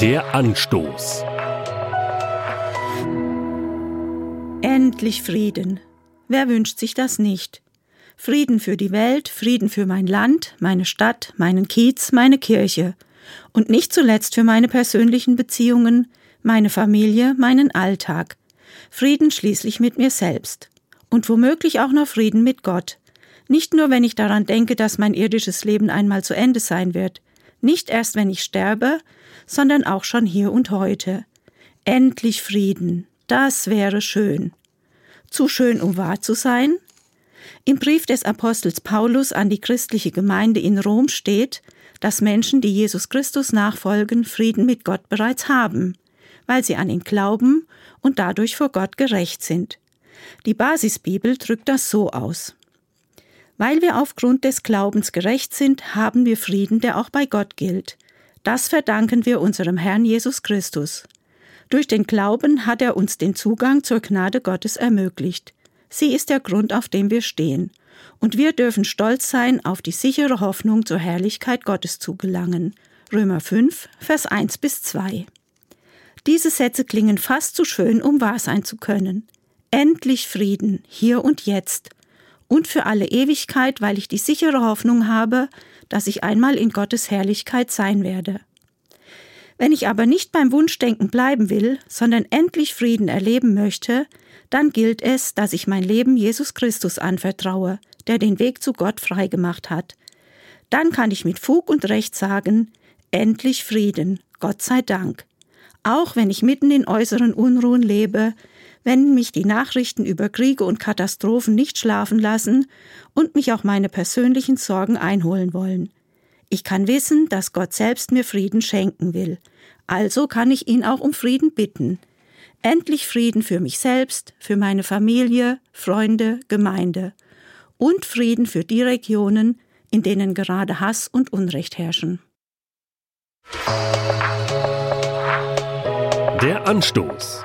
Der Anstoß. Endlich Frieden. Wer wünscht sich das nicht? Frieden für die Welt, Frieden für mein Land, meine Stadt, meinen Kiez, meine Kirche. Und nicht zuletzt für meine persönlichen Beziehungen, meine Familie, meinen Alltag. Frieden schließlich mit mir selbst. Und womöglich auch noch Frieden mit Gott. Nicht nur, wenn ich daran denke, dass mein irdisches Leben einmal zu Ende sein wird, nicht erst, wenn ich sterbe, sondern auch schon hier und heute. Endlich Frieden, das wäre schön. Zu schön, um wahr zu sein? Im Brief des Apostels Paulus an die christliche Gemeinde in Rom steht, dass Menschen, die Jesus Christus nachfolgen, Frieden mit Gott bereits haben, weil sie an ihn glauben und dadurch vor Gott gerecht sind. Die Basisbibel drückt das so aus. Weil wir aufgrund des Glaubens gerecht sind, haben wir Frieden, der auch bei Gott gilt. Das verdanken wir unserem Herrn Jesus Christus. Durch den Glauben hat er uns den Zugang zur Gnade Gottes ermöglicht. Sie ist der Grund, auf dem wir stehen. Und wir dürfen stolz sein, auf die sichere Hoffnung zur Herrlichkeit Gottes zu gelangen. Römer 5, Vers 1 bis 2. Diese Sätze klingen fast zu schön, um wahr sein zu können. Endlich Frieden, hier und jetzt und für alle Ewigkeit, weil ich die sichere Hoffnung habe, dass ich einmal in Gottes Herrlichkeit sein werde. Wenn ich aber nicht beim Wunschdenken bleiben will, sondern endlich Frieden erleben möchte, dann gilt es, dass ich mein Leben Jesus Christus anvertraue, der den Weg zu Gott freigemacht hat. Dann kann ich mit Fug und Recht sagen, endlich Frieden, Gott sei Dank. Auch wenn ich mitten in äußeren Unruhen lebe, wenn mich die Nachrichten über Kriege und Katastrophen nicht schlafen lassen und mich auch meine persönlichen Sorgen einholen wollen. Ich kann wissen, dass Gott selbst mir Frieden schenken will. Also kann ich ihn auch um Frieden bitten. Endlich Frieden für mich selbst, für meine Familie, Freunde, Gemeinde. Und Frieden für die Regionen, in denen gerade Hass und Unrecht herrschen. Der Anstoß